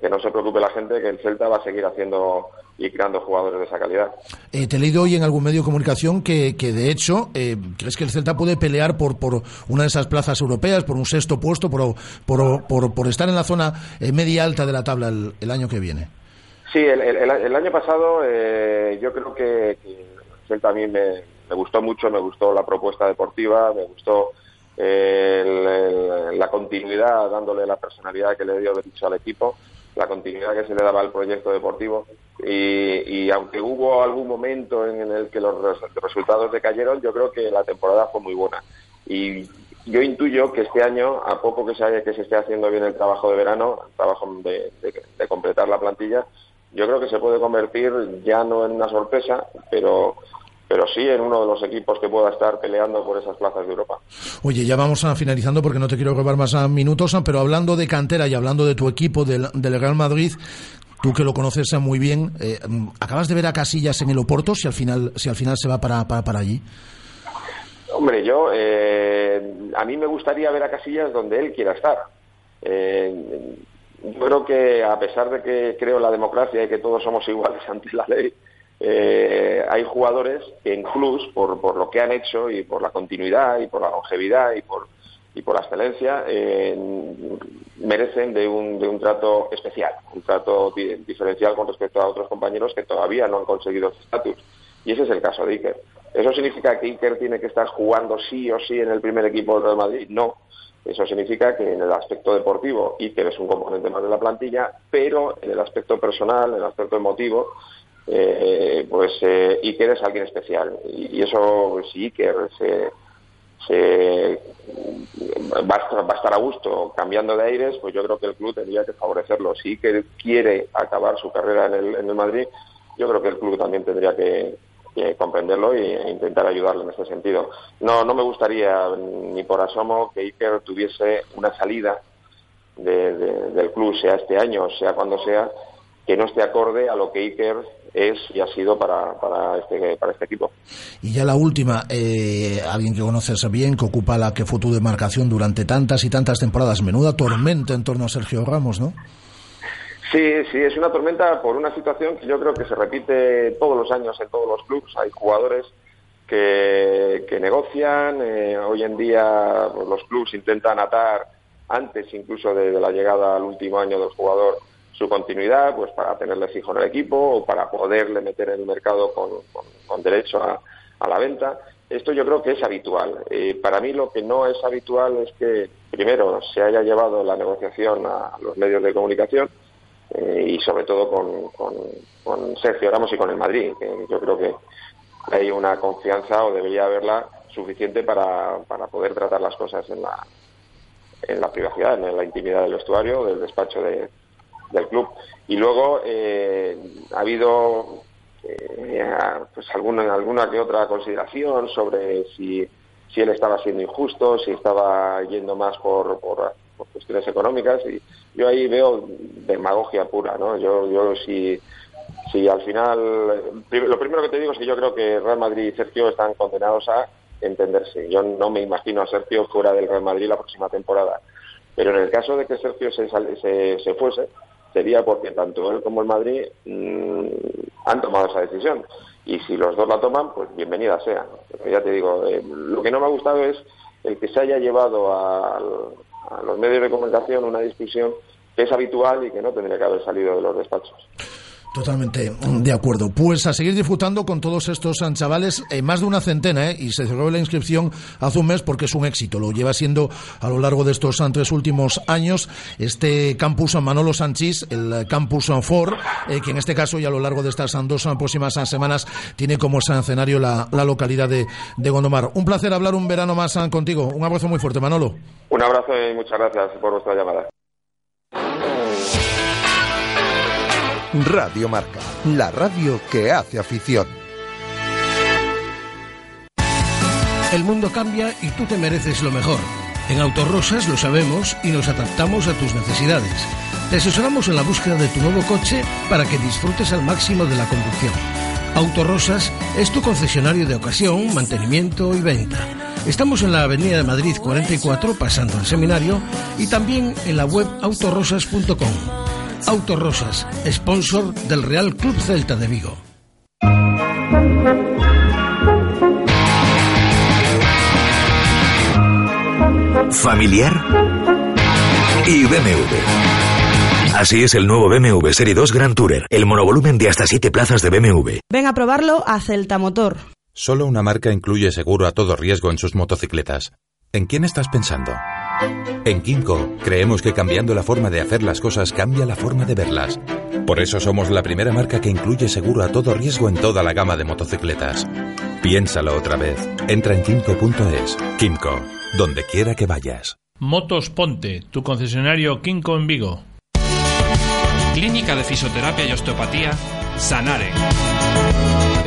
que no se preocupe la gente que el Celta va a seguir haciendo y creando jugadores de esa calidad. Eh, te he leído hoy en algún medio de comunicación que, que de hecho, eh, ¿crees que el Celta puede pelear por, por una de esas plazas europeas, por un sexto puesto, por, por, por, estar en la zona eh, media alta de la tabla el, año que viene? Sí, el, el, año pasado yo creo que, el A mí me, gustó mucho, me gustó la propuesta deportiva, me gustó la continuidad, dándole la personalidad que le dio dicho al equipo, la continuidad que se le daba al proyecto deportivo. Y, aunque hubo algún momento en el que los resultados decayeron, yo creo que la temporada fue muy buena. Y yo intuyo que este año, a poco que se, que se esté haciendo bien el trabajo de verano, el trabajo de completar la plantilla, yo creo que se puede convertir ya no en una sorpresa, pero pero sí en uno de los equipos que pueda estar peleando por esas plazas de Europa. Oye, ya vamos a finalizando porque no te quiero robar más minutos, pero hablando de cantera y hablando de tu equipo del, Real Madrid, tú que lo conoces muy bien, eh, ¿acabas de ver a Casillas en el Oporto si al final, si al final se va para, para, allí? Hombre, yo, eh, a mí me gustaría ver a Casillas donde él quiera estar. Eh, yo creo que a pesar de que creo en la democracia y que todos somos iguales ante la ley, eh, hay jugadores que en clubs, por, por lo que han hecho y por la continuidad y por la longevidad y por, y por la excelencia, eh, merecen de un, de un trato especial, un trato diferencial con respecto a otros compañeros que todavía no han conseguido ese estatus. Y ese es el caso de Iker. ¿Eso significa que Iker tiene que estar jugando sí o sí en el primer equipo del Real Madrid? No. Eso significa que en el aspecto deportivo Iker es un componente más de la plantilla, pero en el aspecto personal, en el aspecto emotivo, eh, pues eh, Iker es alguien especial. Y, eso, si Iker se, va, a estar, a gusto cambiando de aires, pues yo creo que el club tendría que favorecerlo. Si Iker quiere acabar su carrera en el, en el Madrid, yo creo que el club también tendría que, comprenderlo e intentar ayudarlo en este sentido. No, no me gustaría ni por asomo que Iker tuviese una salida del club, sea este año, sea cuando sea, que no esté acorde a lo que Iker es y ha sido para, para, este, para este equipo. Y ya la última, eh, alguien que conoces bien, que ocupa la que fue tu demarcación durante tantas y tantas temporadas, menuda tormenta en torno a Sergio Ramos, ¿no? Sí, sí, es una tormenta por una situación que yo creo que se repite todos los años en todos los clubes. Hay jugadores que, que negocian, eh, hoy en día pues, los clubes intentan atar antes incluso de la llegada al último año del jugador su continuidad, pues para tenerle fijo en el equipo o para poderle meter en el mercado con, derecho a, la venta. Esto yo creo que es habitual. Eh, para mí lo que no es habitual es que primero se haya llevado la negociación a los medios de comunicación eh, y sobre todo con, con, Sergio Ramos y con el Madrid. Que yo creo que hay una confianza o debería haberla suficiente para, para poder tratar las cosas en la, en la privacidad, en la intimidad del vestuario, del despacho de, del club. Y luego eh, ha habido eh, pues alguna, alguna que otra consideración sobre si, si él estaba siendo injusto, si estaba yendo más por, por, cuestiones económicas. Y yo ahí veo demagogia pura, ¿no? Yo, yo si, si al final. Lo primero que te digo es que yo creo que Real Madrid y Sergio están condenados a entenderse. Yo no me imagino a Sergio fuera del Real Madrid la próxima temporada. Pero en el caso de que Sergio se, se, se fuese, sería porque tanto él como el Madrid mm, han tomado esa decisión. Y si los dos la toman, pues bienvenida sea. ya te digo, eh, lo que no me ha gustado es el que se haya llevado a, los medios de comunicación una discusión que es habitual y que no tendría que haber salido de los despachos. Totalmente de acuerdo. Pues a seguir disfrutando con todos estos chavales, eh, más de una centena, eh, y se cerró la inscripción hace un mes porque es un éxito. Lo lleva siendo a lo largo de estos tres últimos años este campus Manolo Sanchís, el campus Ford, eh, que en este caso y a lo largo de estas dos próximas semanas tiene como escenario la, la localidad de, de, Gondomar. Un placer hablar un verano más contigo. Un abrazo muy fuerte, Manolo. Un abrazo y muchas gracias por vuestra llamada. Radio Marca, la radio que hace afición. El mundo cambia y tú te mereces lo mejor. En Autorosas lo sabemos y nos adaptamos a tus necesidades. Te asesoramos en la búsqueda de tu nuevo coche para que disfrutes al máximo de la conducción. Autorosas es tu concesionario de ocasión, mantenimiento y venta. Estamos en la Avenida de Madrid 44, pasando al seminario, y también en la web autorosas.com. Autorosas, sponsor del Real Club Celta de Vigo. Familiar y BMW. Así es el nuevo BMW Serie 2 Grand Tourer, el monovolumen de hasta 7 plazas de BMW. Ven a probarlo a Celta Motor. Solo una marca incluye seguro a todo riesgo en sus motocicletas. ¿En quién estás pensando? En Kinko creemos que cambiando la forma de hacer las cosas cambia la forma de verlas. Por eso somos la primera marca que incluye seguro a todo riesgo en toda la gama de motocicletas. Piénsalo otra vez. Entra en kinko.es. Kinko, donde quiera que vayas. Motos Ponte, tu concesionario Kinko en Vigo. Clínica de Fisioterapia y Osteopatía, Sanare.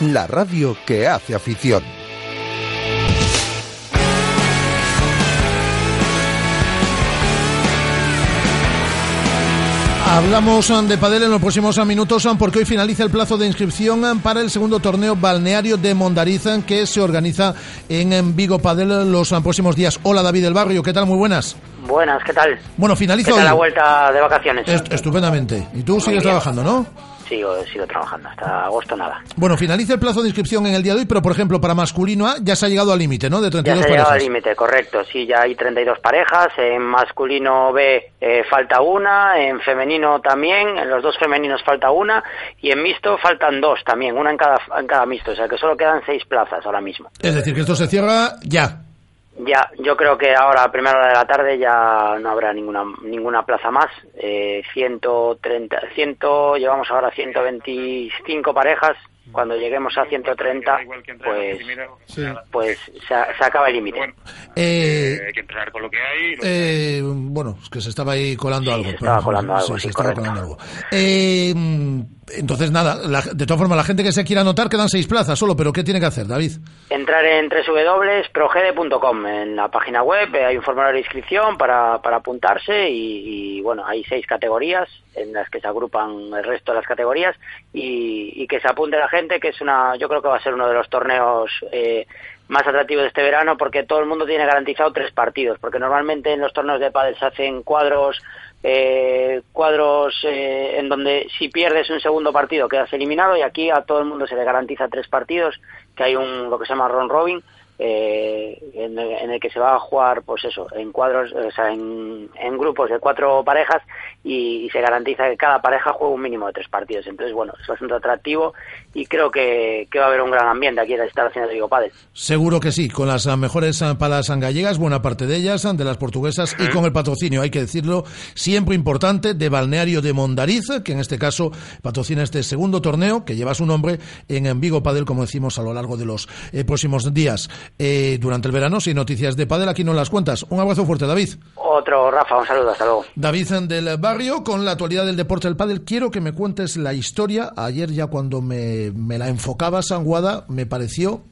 la radio que hace afición. Hablamos um, de padel en los próximos um, minutos um, porque hoy finaliza el plazo de inscripción para el segundo torneo balneario de Mondariza que se organiza en Vigo Padel los próximos días. Hola David del Barrio, ¿qué tal? Muy buenas. Buenas, ¿qué tal? Bueno, finaliza ¿Qué hoy. la vuelta de vacaciones? estupendamente. ¿Y tú sigues trabajando, no? Sigo, sigo trabajando, hasta agosto nada. Bueno, finaliza el plazo de inscripción en el día de hoy, pero por ejemplo, para masculino A ya se ha llegado al límite, ¿no? De 32 ya se ha llegado al límite, correcto. Sí, ya hay 32 parejas. En masculino B eh, falta una, en femenino también, en los dos femeninos falta una, y en mixto faltan dos también, una en cada, en cada mixto. O sea que solo quedan seis plazas ahora mismo. Es decir, que esto se cierra ya. Ya, yo creo que ahora a primera hora de la tarde ya no habrá ninguna ninguna plaza más. Eh, 130, 100, llevamos ahora 125 parejas. Cuando lleguemos a 130, pues, pues se, acaba el límite. Eh, hay que empezar con lo que hay. Eh, bueno, es que se estaba ahí colando algo. Se estaba colando algo, sí, se estaba colando algo. Eh, entonces, nada, de todas formas, la gente que se quiera anotar quedan seis plazas solo, pero ¿qué tiene que hacer, David? Entrar en www.progede.com, en la página web, hay un formulario de inscripción para, para apuntarse y, bueno, hay seis categorías en las que se agrupan el resto de las categorías y, y, que se apunte la gente, que es una, yo creo que va a ser uno de los torneos eh, más atractivos de este verano porque todo el mundo tiene garantizado tres partidos, porque normalmente en los torneos de pádel se hacen cuadros eh, cuadros eh, en donde si pierdes un segundo partido quedas eliminado y aquí a todo el mundo se le garantiza tres partidos, que hay un lo que se llama round robin eh, en, el, que se va a jugar, pues eso, en cuadros, o sea, en, grupos de cuatro parejas y, se garantiza que cada pareja juegue un mínimo de tres partidos. Entonces, bueno, es bastante atractivo y creo que, va a haber un gran ambiente aquí en las instalaciones de Vigo Padel. Seguro que sí, con las mejores palas gallegas, buena parte de ellas, de las portuguesas y con el patrocinio, hay que decirlo, siempre importante, de Balneario de Mondariz, que en este caso patrocina este segundo torneo que lleva su nombre en Vigo Padel, como decimos, a lo largo de los eh, próximos días. Eh, durante el verano, sin noticias de Padel, aquí no las cuentas. Un abrazo fuerte, David. Otro, Rafa, un saludo, hasta luego. David del Barrio, con la actualidad del deporte del Padel, quiero que me cuentes la historia. Ayer ya cuando me, me la enfocaba Sanguada, me pareció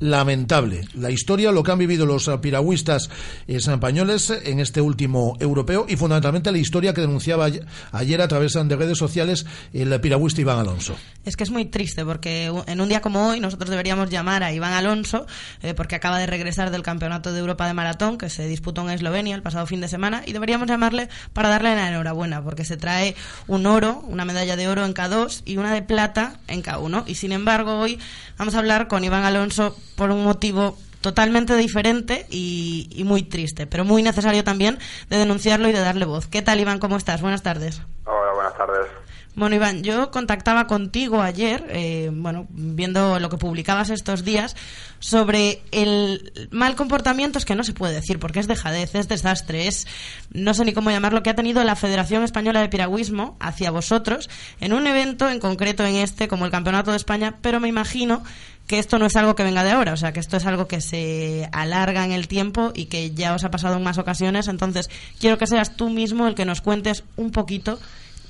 lamentable. La historia, lo que han vivido los piragüistas españoles en este último europeo y fundamentalmente la historia que denunciaba ayer a través de redes sociales el piragüista Iván Alonso. Es que es muy triste porque en un día como hoy nosotros deberíamos llamar a Iván Alonso eh, porque acaba de regresar del Campeonato de Europa de Maratón que se disputó en Eslovenia el pasado fin de semana y deberíamos llamarle para darle la enhorabuena porque se trae un oro, una medalla de oro en K2 y una de plata en K1 y sin embargo hoy vamos a hablar con Iván Alonso por un motivo totalmente diferente y, muy triste, pero muy necesario también de denunciarlo y de darle voz. ¿Qué tal, Iván? ¿Cómo estás? Buenas tardes. Hola, buenas tardes. Bueno, Iván, yo contactaba contigo ayer, eh, bueno, viendo lo que publicabas estos días, sobre el mal comportamiento, es que no se puede decir, porque es dejadez, es desastre, es, no sé ni cómo llamarlo, que ha tenido la Federación Española de Piragüismo hacia vosotros, en un evento, en concreto en este, como el Campeonato de España, pero me imagino que esto no es algo que venga de ahora, o sea, que esto es algo que se alarga en el tiempo y que ya os ha pasado en más ocasiones. Entonces, quiero que seas tú mismo el que nos cuentes un poquito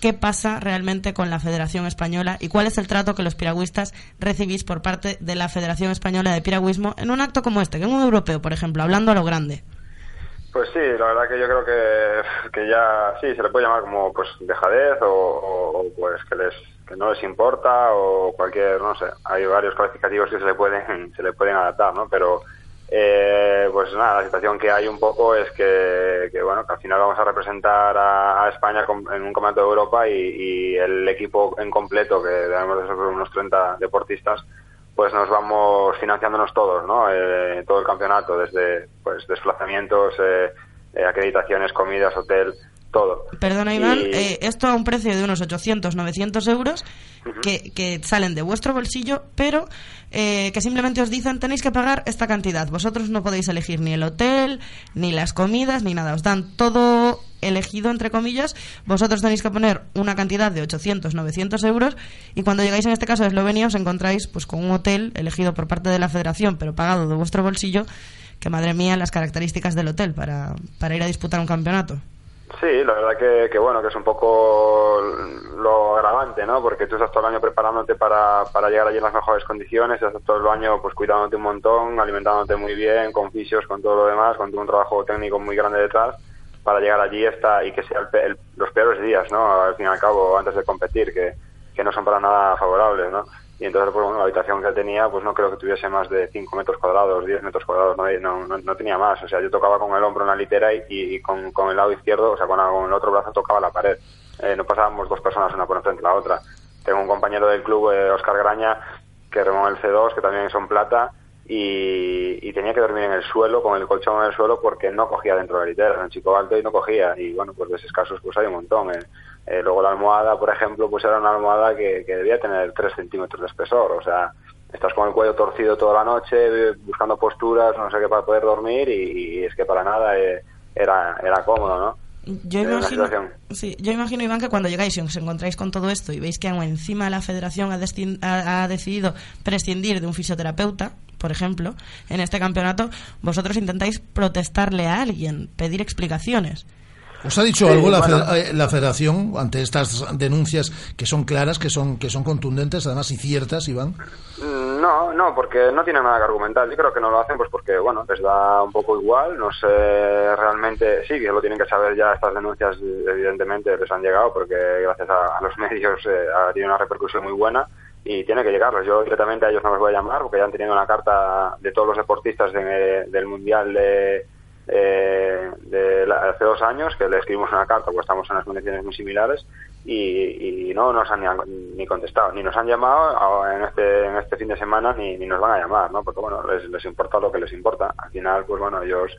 qué pasa realmente con la Federación Española y cuál es el trato que los piragüistas recibís por parte de la Federación Española de Piragüismo en un acto como este, que en un europeo, por ejemplo, hablando a lo grande. Pues sí, la verdad que yo creo que, que ya sí, se le puede llamar como pues dejadez o pues que les no les importa o cualquier, no sé, hay varios calificativos que se le pueden, se le pueden adaptar, ¿no? Pero, eh, pues nada, la situación que hay un poco es que, bueno, que al final vamos a representar a, España en un campeonato de Europa y, el equipo en completo, que debemos de ser unos 30 deportistas, pues nos vamos financiándonos todos, ¿no? Eh, todo el campeonato, desde pues desplazamientos, eh, eh acreditaciones, comidas, hotel, todo. Perdona, Iván, eh, esto a un precio de unos 800, 900 euros que, que, salen de vuestro bolsillo, pero eh, que simplemente os dicen tenéis que pagar esta cantidad. Vosotros no podéis elegir ni el hotel, ni las comidas, ni nada. Os dan todo elegido, entre comillas. Vosotros tenéis que poner una cantidad de 800, 900 euros y cuando llegáis en este caso a Eslovenia os encontráis pues con un hotel elegido por parte de la federación, pero pagado de vuestro bolsillo, que madre mía las características del hotel para, para ir a disputar un campeonato. Sí, la verdad que, que, bueno, que es un poco lo agravante, ¿no? Porque tú estás todo el año preparándote para, para llegar allí en las mejores condiciones, estás todo el año pues cuidándote un montón, alimentándote muy bien, con fisios, con todo lo demás, con un trabajo técnico muy grande detrás, para llegar allí está, y que sea los peores días, ¿no? Al fin y al cabo, antes de competir, que, que no son para nada favorables, ¿no? Y entonces pues, bueno, la habitación que tenía pues no creo que tuviese más de 5 metros cuadrados, 10 metros cuadrados, no, no, no, tenía más, o sea, yo tocaba con el hombro en la litera y, con, con, el lado izquierdo, o sea, con, el otro brazo tocaba la pared, eh, no pasábamos dos personas una por enfrente de la otra. Tengo un compañero del club, eh, Oscar Graña, que remó el C2, que también son plata, y, y, tenía que dormir en el suelo, con el colchón en el suelo, porque no cogía dentro de la litera, era un chico alto y no cogía, y bueno, pues de esos casos pues hay un montón. Eh. Eh, luego la almohada, por ejemplo, pues era una almohada que, debía tener 3 centímetros de espesor. O sea, estás con el cuello torcido toda la noche, buscando posturas, no sé qué, para poder dormir y, es que para nada eh, era, era cómodo, ¿no? Yo imagino, sí, yo imagino, Iván, que cuando llegáis y os encontráis con todo esto y veis que aún encima la federación ha, ha, decidido prescindir de un fisioterapeuta, por ejemplo, en este campeonato, vosotros intentáis protestarle a alguien, pedir explicaciones. ¿Os ha dicho algo eh, la, Federación ante estas denuncias que son claras, que son que son contundentes, además y ciertas, Iván? Mm, no, no, porque no tienen nada que argumentar. Yo creo que no lo hacen pues porque, bueno, les da un poco igual. No sé realmente, sí, que lo tienen que saber ya estas denuncias, evidentemente les han llegado porque gracias a, los medios eh, ha tenido una repercusión muy buena y tiene que llegarles. Yo directamente a ellos no les voy a llamar porque ya han tenido una carta de todos los deportistas del Mundial de eh, de hace dos años que le escribimos una carta, porque estamos en unas condiciones muy similares y, no nos han ni, contestado, ni nos han llamado en este, en este fin de semana ni, ni nos van a llamar, ¿no? Porque bueno, les, les importa lo que les importa. Al final, pues bueno, ellos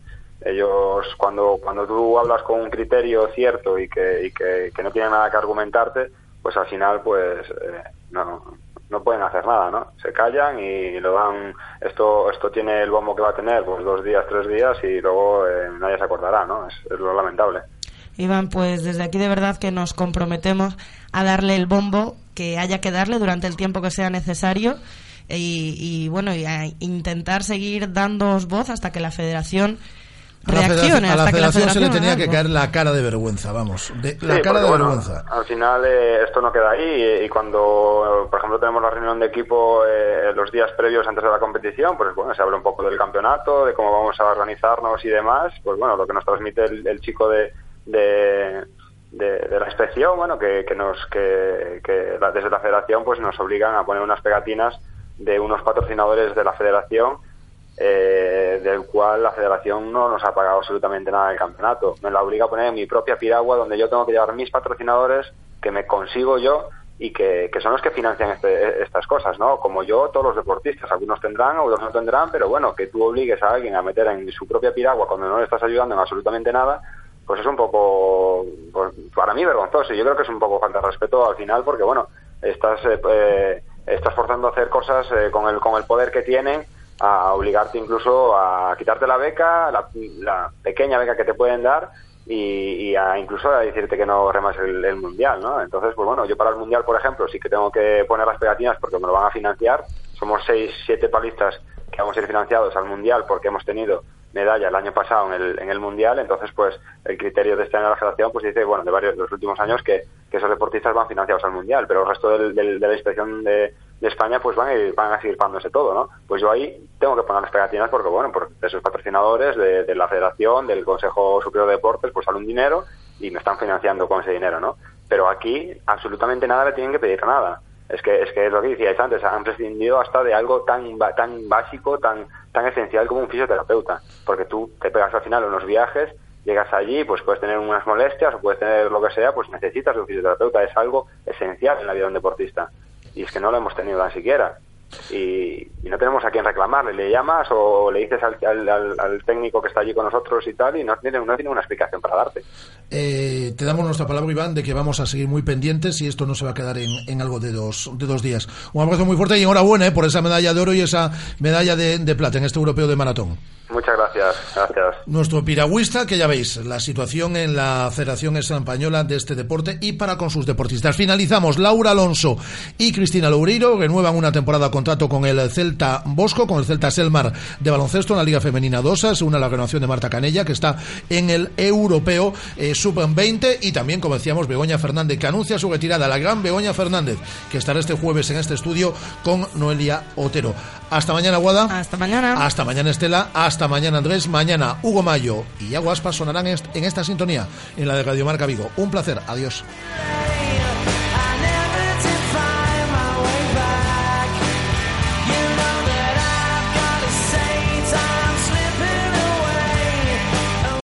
ellos cuando cuando tú hablas con un criterio cierto y que, y que, no tienen nada que argumentarte, pues al final pues eh, no, no pueden hacer nada, ¿no? Se callan y lo dan, esto esto tiene el bombo que va a tener, pues dos días, tres días y luego eh, nadie se acordará, ¿no? Es, lo lamentable. Iván, pues desde aquí de verdad que nos comprometemos a darle el bombo que haya que darle durante el tiempo que sea necesario y, y bueno, y a intentar seguir dándoos voz hasta que la federación a la federación, a la federación, se le tenía que caer la cara de vergüenza, vamos, de, la cara de vergüenza. Al final eh, esto no queda ahí y, cuando, por ejemplo, tenemos la reunión de equipo eh, los días previos antes de la competición, pues bueno, se habla un poco del campeonato, de cómo vamos a organizarnos y demás, pues bueno, lo que nos transmite el, chico de, de, de, la inspección, bueno, que, que nos, que, que desde la federación pues nos obligan a poner unas pegatinas de unos patrocinadores de la federación eh, del cual la federación no nos ha pagado absolutamente nada del campeonato. Me la obliga a poner en mi propia piragua donde yo tengo que llevar mis patrocinadores que me consigo yo y que, son los que financian este, estas cosas, ¿no? Como yo, todos los deportistas, algunos tendrán, otros no tendrán, pero bueno, que tú obligues a alguien a meter en su propia piragua cuando no le estás ayudando en absolutamente nada, pues es un poco, pues, para mí, vergonzoso. Y yo creo que es un poco falta de respeto al final porque, bueno, estás, eh, eh estás forzando a hacer cosas eh, con, el, con el poder que tienen a obligarte incluso a quitarte la beca, la, pequeña beca que te pueden dar y, a incluso a decirte que no remas el, mundial, ¿no? Entonces, pues bueno, yo para el mundial, por ejemplo, sí que tengo que poner las pegatinas porque me lo van a financiar. Somos seis, siete palistas que vamos a ir financiados al mundial porque hemos tenido medalla el año pasado en el, en el mundial, entonces pues el criterio de este año de la federación pues dice, bueno, de varios de los últimos años que, esos deportistas van financiados al mundial, pero el resto del, de la inspección de, de España pues van ir, van a seguir pagándose todo, ¿no? Pues yo ahí tengo que poner las pegatinas porque, bueno, por, de esos patrocinadores, de, la federación, del Consejo Superior de Deportes, pues sale un dinero y me están financiando con ese dinero, ¿no? Pero aquí absolutamente nada le tienen que pedir nada. Es que es que es lo que decíais antes, han prescindido hasta de algo tan tan básico, tan tan esencial como un fisioterapeuta, porque tú te pegas al final unos viajes, llegas allí, pues puedes tener unas molestias o puedes tener lo que sea, pues necesitas un fisioterapeuta, es algo esencial en la vida de un deportista. Y es que no lo hemos tenido tan siquiera. Y, no tenemos a quién reclamarle. Le llamas o le dices al, técnico que está allí con nosotros y tal, y no tiene, no una explicación para darte. Eh, te damos nuestra palabra, Iván, de que vamos a seguir muy pendientes y esto no se va a quedar en, algo de dos, de dos días. Un abrazo muy fuerte y enhorabuena eh, por esa medalla de oro y esa medalla de plata en este europeo de maratón. Muchas gracias, gracias. Nuestro piragüista, que ya veis, la situación en la Federación Española de este deporte y para con sus deportistas. Finalizamos, Laura Alonso y Cristina Loureiro renuevan una temporada de contrato con el Celta Bosco, con el Celta Selmar de baloncesto en la Liga Femenina 2, se une la renovación de Marta Canella, que está en el Europeo eh, Sub-20 y también, como decíamos, Begoña Fernández, que anuncia su retirada, la gran Begoña Fernández, que estará este jueves en este estudio con Noelia Otero. Hasta mañana, Guada. Hasta mañana. Hasta mañana, Estela. Hasta mañana, Andrés. Mañana, Hugo Mayo y Aguaspa sonarán en esta sintonía en la de Radio Marca Vigo. Un placer. Adiós.